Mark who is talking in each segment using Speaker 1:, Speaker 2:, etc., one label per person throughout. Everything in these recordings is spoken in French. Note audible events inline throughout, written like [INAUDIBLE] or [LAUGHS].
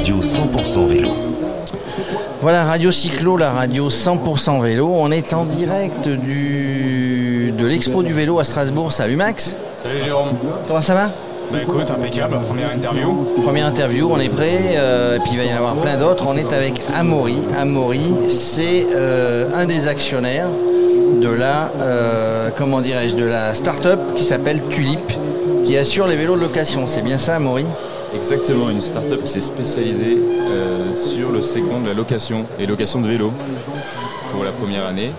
Speaker 1: radio 100% vélo.
Speaker 2: Voilà, Radio Cyclo, la radio 100% vélo. On est en direct du, de l'expo du vélo à Strasbourg. Salut Max.
Speaker 3: Salut Jérôme.
Speaker 2: Comment ça va?
Speaker 3: Bah écoute, impeccable, première interview.
Speaker 2: Première interview, on est prêt. euh, et puis il va y en avoir plein d'autres. On est avec Amaury. Amaury, c'est euh, un des actionnaires de la, euh, comment dirais-je, de la start-up qui s'appelle Tulip, qui assure les vélos de location. C'est bien ça, Amaury?
Speaker 4: Exactement, une start-up qui s'est spécialisée euh, sur le segment de la location et location de vélo pour la première année.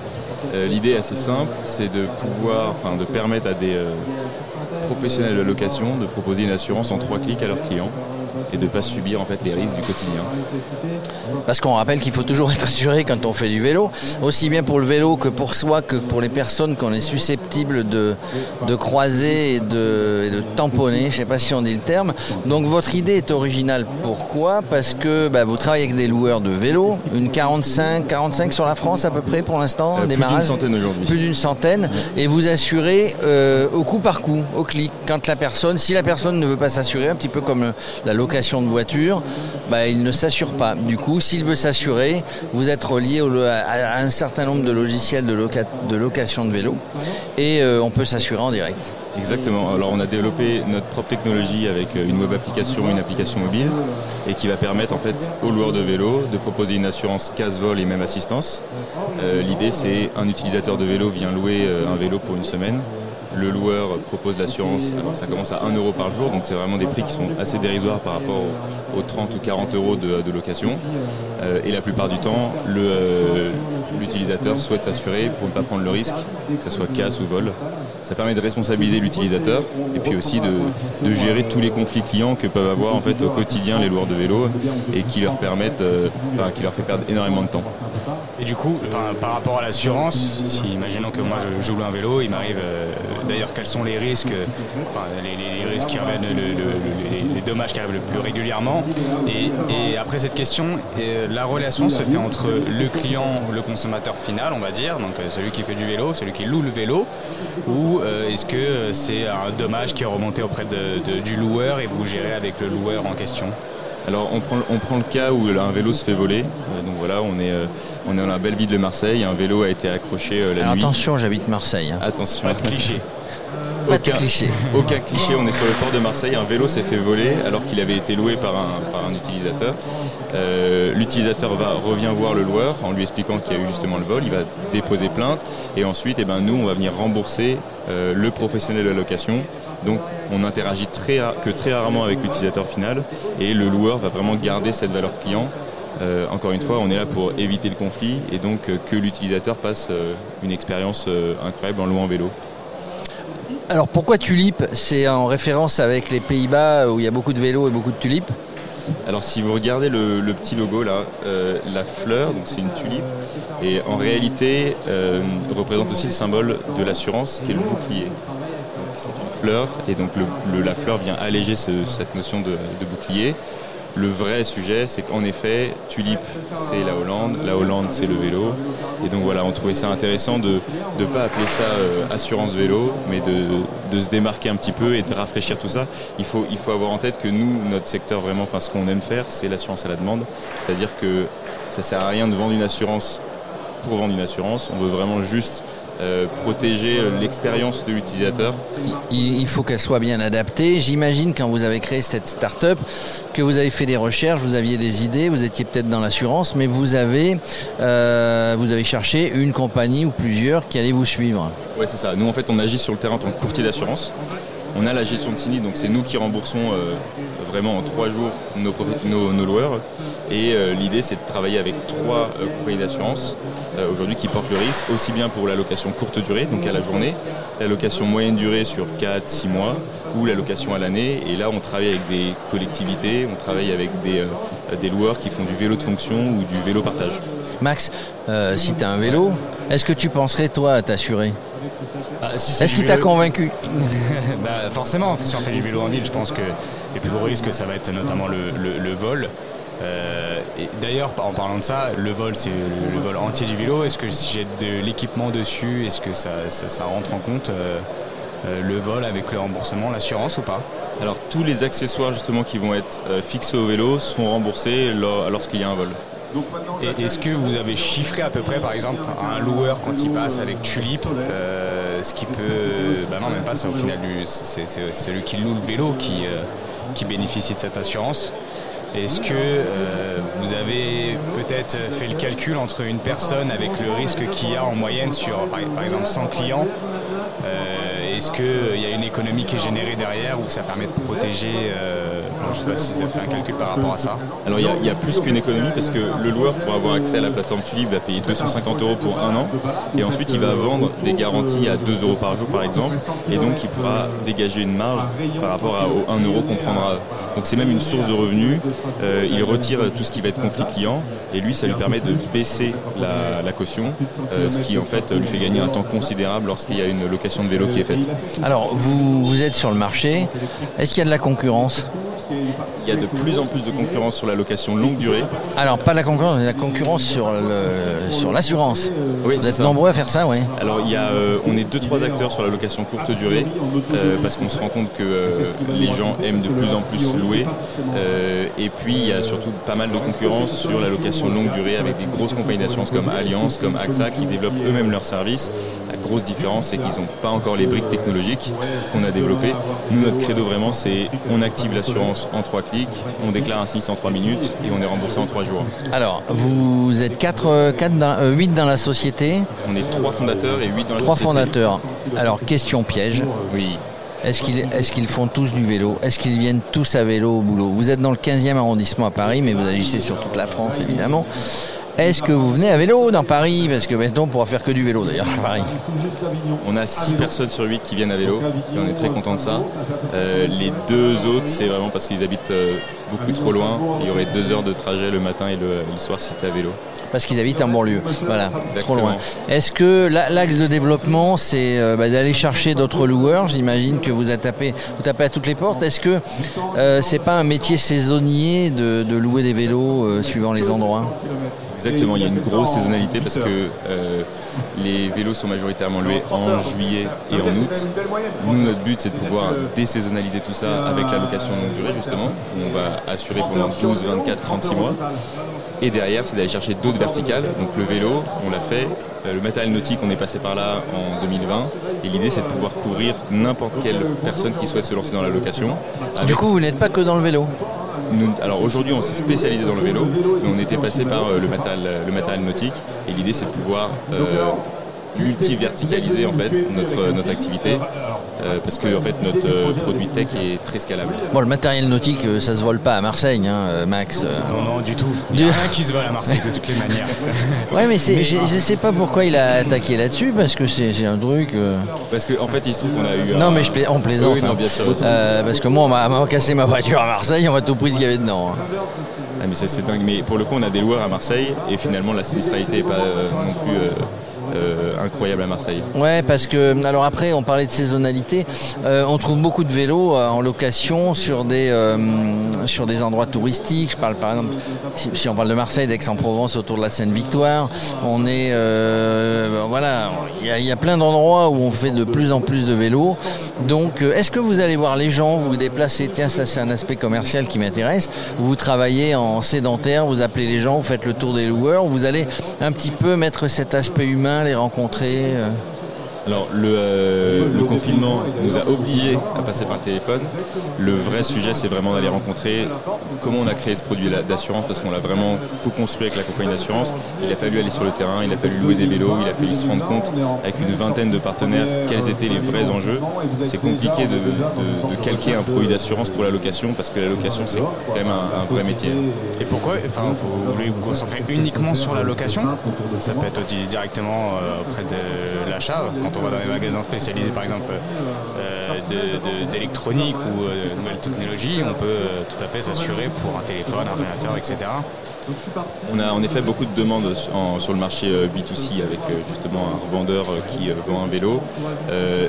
Speaker 4: Euh, L'idée est assez simple, c'est de pouvoir, enfin, de permettre à des euh, professionnels de location de proposer une assurance en trois clics à leurs clients et de ne pas subir en fait les risques du quotidien.
Speaker 2: Parce qu'on rappelle qu'il faut toujours être assuré quand on fait du vélo, aussi bien pour le vélo que pour soi, que pour les personnes qu'on est susceptible de, de croiser et de, et de tamponner, je ne sais pas si on dit le terme. Donc votre idée est originale. Pourquoi? Parce que bah, vous travaillez avec des loueurs de vélos, une 45, 45 sur la France à peu près pour l'instant,
Speaker 4: Euh, plus d'une
Speaker 2: démarrage
Speaker 4: centaine aujourd'hui.
Speaker 2: plus d'une centaine et vous assurez euh, au coup par coup, au clic. Quand la personne, si la personne ne veut pas s'assurer, un petit peu comme la location de voiture, bah, il ne s'assure pas. Du coup, s'il veut s'assurer, vous êtes relié à, un certain nombre de logiciels de, loca- de location de vélo et euh, on peut s'assurer en direct.
Speaker 4: Exactement. Alors on a développé notre propre technologie avec euh, une web application une application mobile et qui va permettre en fait aux loueurs de vélo de proposer une assurance casse-vol et même assistance. Euh, L'idée c'est un utilisateur de vélo vient louer un vélo pour une semaine. Le loueur propose l'assurance, alors ça commence à 1 euro par jour, donc c'est vraiment des prix qui sont assez dérisoires par rapport aux, aux 30 ou 40 euros de, location. Euh, et la plupart du temps, euh, l'utilisateur souhaite s'assurer pour ne pas prendre le risque, que ce soit casse ou vol. Ça permet de responsabiliser l'utilisateur et puis aussi de, gérer tous les conflits clients que peuvent avoir en fait au quotidien les loueurs de vélo et qui leur permettent, euh, qui leur fait perdre énormément de temps.
Speaker 3: Et du coup, par rapport à l'assurance, si imaginons que moi je, loue un vélo, il m'arrive euh, d'ailleurs quels sont les risques, les, risques qui reviennent, le- le- le- les, dommages qui arrivent le plus régulièrement. Et, après cette question, euh, la relation se fait entre le client, le consommateur final, on va dire, donc celui qui fait du vélo, celui qui loue le vélo, ou euh, est-ce que euh, c'est un dommage qui est remonté auprès de- de- du loueur et vous gérez avec le loueur en question?
Speaker 4: Alors on prend, on prend le cas où un vélo se fait voler. Euh, donc voilà, on est, euh, on est dans la belle ville de Marseille. Un vélo a été accroché euh, la
Speaker 2: Alors
Speaker 4: nuit.
Speaker 2: attention, j'habite Marseille. hein.
Speaker 4: Attention.
Speaker 3: Pas de cliché.
Speaker 4: Aucun-
Speaker 2: cliché.
Speaker 4: Aucun cliché, on est sur le port de Marseille, un vélo s'est fait voler alors qu'il avait été loué par un, par un utilisateur. Euh, L'utilisateur va, revient voir le loueur en lui expliquant qu'il y a eu justement le vol, il va déposer plainte et ensuite eh ben, nous on va venir rembourser euh, le professionnel de la location. Donc on interagit très, que très rarement avec l'utilisateur final et le loueur va vraiment garder cette valeur client. Euh, encore une fois, on est là pour éviter le conflit et donc que l'utilisateur passe une expérience incroyable en louant vélo.
Speaker 2: Alors pourquoi Tulip C'est en référence avec les Pays-Bas où il y a beaucoup de vélos et beaucoup de tulipes
Speaker 4: Alors si vous regardez le, petit logo là, euh, la fleur, c'est une tulipe, et en réalité euh, représente aussi le symbole de l'assurance qui est le bouclier. C'est une fleur et donc la fleur vient alléger ce- cette notion de bouclier. Le vrai sujet, c'est qu'en effet, tulipe, c'est la Hollande, la Hollande, c'est le vélo. Et donc voilà, on trouvait ça intéressant de ne pas appeler ça euh, assurance vélo, mais de, se démarquer un petit peu et de rafraîchir tout ça. Il faut, avoir en tête que nous, notre secteur vraiment, ce qu'on aime faire, c'est l'assurance à la demande. C'est-à-dire que ça sert à rien de vendre une assurance pour vendre une assurance. On veut vraiment juste euh, protéger euh, l'expérience de l'utilisateur.
Speaker 2: il il faut qu'elle soit bien adaptée. J'imagine quand vous avez créé cette start-up que vous avez fait des recherches, vous aviez des idées, vous étiez peut-être dans l'assurance, mais vous avez, euh, vous avez cherché une compagnie ou plusieurs qui allaient vous suivre.
Speaker 4: Ouais, c'est ça. Nous, en fait, on agit sur le terrain en tant que courtier d'assurance. On a la gestion de sinistre, donc c'est nous qui remboursons euh, vraiment en trois jours nos, nos- nos loueurs. Et l'idée, c'est de travailler avec trois compagnies d'assurance aujourd'hui qui portent le risque, aussi bien pour la location courte durée, donc à la journée, la location moyenne durée sur 4-6 mois, ou la location à l'année. Et là, on travaille avec des collectivités, on travaille avec des, euh, des loueurs qui font du vélo de fonction ou du vélo partage.
Speaker 2: Max, euh, si tu as un vélo, est-ce que tu penserais toi à t'assurer?
Speaker 3: Ah, si
Speaker 2: Est-ce qu'il t'a convaincu? [LAUGHS]
Speaker 3: Bah, forcément, si on fait du vélo en ville, je pense que les plus gros risques, ça va être notamment le, le- le vol. Euh, D'ailleurs, en parlant de ça, le vol, c'est le, le vol entier du vélo. Est-ce que si j'ai de l'équipement dessus, est-ce que ça, ça- ça rentre en compte euh, le vol avec le remboursement, l'assurance ou pas?
Speaker 4: Alors tous les accessoires justement qui vont être fixés au vélo seront remboursés lorsqu'il y a un vol.
Speaker 3: Est-ce que vous avez chiffré à peu près, par exemple, un loueur quand il passe avec Tulip, ce qui peut. Bah non, même pas, c'est au final c'est celui qui loue le vélo qui, qui bénéficie de cette assurance. Est-ce que euh, vous avez peut-être fait le calcul entre une personne avec le risque qu'il y a en moyenne sur, par, exemple, 100 clients euh, Est-ce qu'il y a une économie qui est générée derrière ou ça permet de protéger euh, je ne sais pas si vous avez fait un calcul par rapport à ça.
Speaker 4: Alors il y, a plus qu'une économie parce que le loueur pour avoir accès à la plateforme Tulip va payer 250 euros pour un an et ensuite il va vendre des garanties à 2 euros par jour par exemple et donc il pourra dégager une marge par rapport à, au 1 euro qu'on prendra. Donc c'est même une source de revenus. Euh, il retire tout ce qui va être conflit client et lui ça lui permet de baisser la, caution, euh, ce qui en fait lui fait gagner un temps considérable lorsqu'il y a une location de vélo qui est faite.
Speaker 2: Alors vous, vous êtes sur le marché, est-ce qu'il y a de la concurrence?
Speaker 4: Il y a de plus en plus de concurrence sur la location longue durée.
Speaker 2: Alors, pas la concurrence, mais la concurrence sur, le, sur l'assurance. Oui, Vous êtes nombreux à faire ça, oui
Speaker 4: Alors, il y a, euh, on est deux, trois acteurs sur la location courte durée, euh, parce qu'on se rend compte que euh, les gens aiment de plus en plus louer. et puis, il y a surtout pas mal de concurrence sur la location longue durée avec des grosses compagnies d'assurance comme Allianz, comme AXA, qui développent eux-mêmes leurs services. Grosse différence, c'est qu'ils n'ont pas encore les briques technologiques qu'on a développées. Nous, notre credo vraiment, c'est on active l'assurance en trois clics, on déclare un sinistre en 3 minutes et on est remboursé en 3 jours.
Speaker 2: Alors, vous êtes 4, 4 dans, 8 dans la société
Speaker 4: On est 3 fondateurs et 8 dans la
Speaker 2: 3 fondateurs. Alors, question piège.
Speaker 4: Oui.
Speaker 2: Est-ce qu'ils est qu'ils font tous du vélo? Est-ce qu'ils viennent tous à vélo au boulot? Vous êtes dans le 15e arrondissement à Paris, mais vous agissez sur toute la France évidemment. Est-ce que vous venez à vélo dans Paris Parce que maintenant on pourra faire que du vélo d'ailleurs à Paris.
Speaker 4: On a 6 personnes sur 8 qui viennent à vélo et on est très content de ça. Euh, les deux autres, c'est vraiment parce qu'ils habitent euh, beaucoup trop loin. Il y aurait 2 heures de trajet le matin et le, soir si tu à vélo
Speaker 2: parce qu'ils habitent en banlieue. Voilà, trop loin. Est-ce que l'axe de développement, c'est euh, bah, d'aller chercher d'autres loueurs J'imagine que vous, tapé, vous tapez à toutes les portes. Est-ce que c'est pas un métier saisonnier de louer des vélos suivant les endroits?
Speaker 4: Exactement, il y a une grosse saisonnalité parce que euh, les vélos sont majoritairement loués en juillet et en août. Nous, notre but, c'est de pouvoir désaisonnaliser tout ça avec la location longue durée, justement. On va assurer pendant 12, 24, 36 mois. Et derrière, c'est d'aller chercher d'autres verticales. Donc le vélo, on l'a fait. Euh, le matériel nautique, on est passé par là en 2020. Et l'idée, c'est de pouvoir couvrir n'importe quelle personne qui souhaite se lancer dans la location.
Speaker 2: Du coup, vous n'êtes pas que dans le vélo
Speaker 4: alors aujourd'hui, on s'est spécialisé dans le vélo, mais on était passé par euh, le matériel, le matériel nautique. Et l'idée, c'est de pouvoir euh, multi-verticaliser en fait notre activité euh, parce que en fait notre euh, produit tech est très scalable.
Speaker 2: Bon le matériel nautique euh, ça se vole pas à Marseille hein, Max.
Speaker 3: Non non du tout. Il n'y a rien qui se vole à Marseille de toutes les manières. [LAUGHS]
Speaker 2: ouais mais, je, ne sais pas pourquoi il a attaqué là-dessus parce que c'est un truc.
Speaker 4: Parce qu'en en fait il se trouve qu'on a eu.
Speaker 2: Non mais je on plaisante. Oui, non, hein. bien sûr, parce que moi on m'a cassé ma voiture à Marseille on va tout pris ce qu'il y avait dedans. Hein.
Speaker 4: Ah, mais c'est dingue. Mais pour le coup on a des loueurs à Marseille et finalement la sinistralité n'est pas non plus euh, incroyable à Marseille.
Speaker 2: Ouais, parce que alors après on parlait de saisonnalité, euh, on trouve beaucoup de vélos euh, en location sur des sur des endroits touristiques. Je parle par exemple si, on parle de Marseille, d'Aix-en-Provence autour de la Seine-Victoire, on est voilà, il y, a plein d'endroits où on fait de plus en plus de vélos. Donc est-ce que vous allez voir les gens, vous vous déplacez Tiens, ça c'est un aspect commercial qui m'intéresse. Vous travaillez en sédentaire, vous appelez les gens, vous faites le tour des loueurs, vous allez un petit peu mettre cet aspect humain les rencontrer euh.
Speaker 4: Alors euh, le, confinement nous a obligés à passer par le téléphone. Le vrai sujet c'est vraiment d'aller rencontrer comment on a créé ce produit d'assurance parce qu'on l'a vraiment co-construit avec la compagnie d'assurance. Il a fallu aller sur le terrain, il a fallu louer des vélos, il a fallu se rendre compte avec une vingtaine de partenaires quels étaient les vrais enjeux. C'est compliqué de, calquer un produit d'assurance pour la location parce que la location c'est quand même un, vrai métier.
Speaker 3: Et pourquoi enfin, vous voulez vous concentrer uniquement sur la location? Ça peut être directement euh, auprès de l'achat quand on va dans les magasins spécialisés par exemple euh, d'électronique ou euh, de nouvelles technologies, on peut euh, tout à fait s'assurer pour un téléphone, un ordinateur, etc.
Speaker 4: On a en effet beaucoup de demandes sur le marché B2C avec justement un revendeur qui vend un vélo.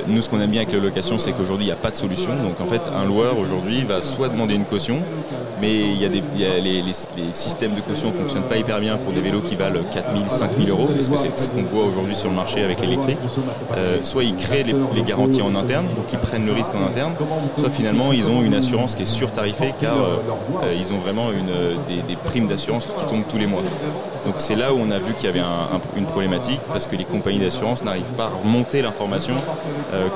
Speaker 4: nous, ce qu'on aime bien avec la location, c'est qu'aujourd'hui, il n'y a pas de solution. Donc en fait, un loueur aujourd'hui va soit demander une caution, mais il y a, des, les, systèmes de caution ne fonctionnent pas hyper bien pour des vélos qui valent 4 000, 5 000 euros, parce que c'est ce qu'on voit aujourd'hui sur le marché avec l'électrique. Soit ils créent les, garanties en interne, donc ils prennent le risque en interne, soit finalement ils ont une assurance qui est surtarifée car ils ont vraiment des, primes d'assurance qui tombent tous les mois. Donc c'est là où on a vu qu'il y avait une problématique parce que les compagnies d'assurance n'arrivent pas à remonter l'information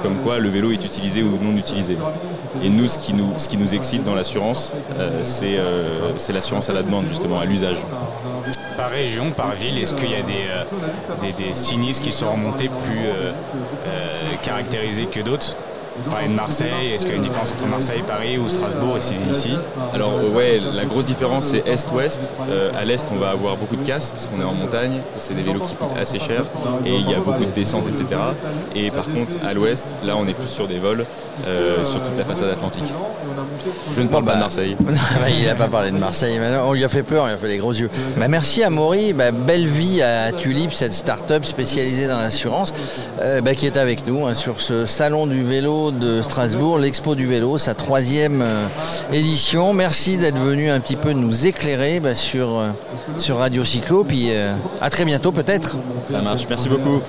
Speaker 4: comme quoi le vélo est utilisé ou non utilisé. Et nous, ce qui nous excite dans l'assurance, c'est l'assurance à la demande, justement, à l'usage.
Speaker 3: Par région, par ville, est-ce qu'il y a des, euh, des, sinistres qui sont remontés plus euh, euh, caractérisés que d'autres? Parler de Marseille, est-ce qu'il y a une différence entre Marseille, Paris ou Strasbourg ici, ici?
Speaker 4: Alors ouais, la grosse différence c'est Est-Ouest. à l'Est on va avoir beaucoup de casse parce qu'on est en montagne, c'est des vélos qui coûtent assez cher et il y a beaucoup de descentes, etc. Et par contre à l'Ouest, là on est plus sur des vols sur toute la façade atlantique. Je ne parle pas de Marseille. [LAUGHS]
Speaker 2: Bah, il n'a pas parlé de Marseille. On lui a fait peur, il a fait les gros yeux. Bah, merci à Maury. Bah, belle vie à Tulip, cette start-up spécialisée dans l'assurance, euh, qui est avec nous hein, sur ce salon du vélo de Strasbourg, l'Expo du vélo, sa troisième euh, édition. Merci d'être venu un petit peu nous éclairer sur, euh, sur Radio Cyclo. Puis à très bientôt peut-être.
Speaker 4: Ça marche. Merci beaucoup.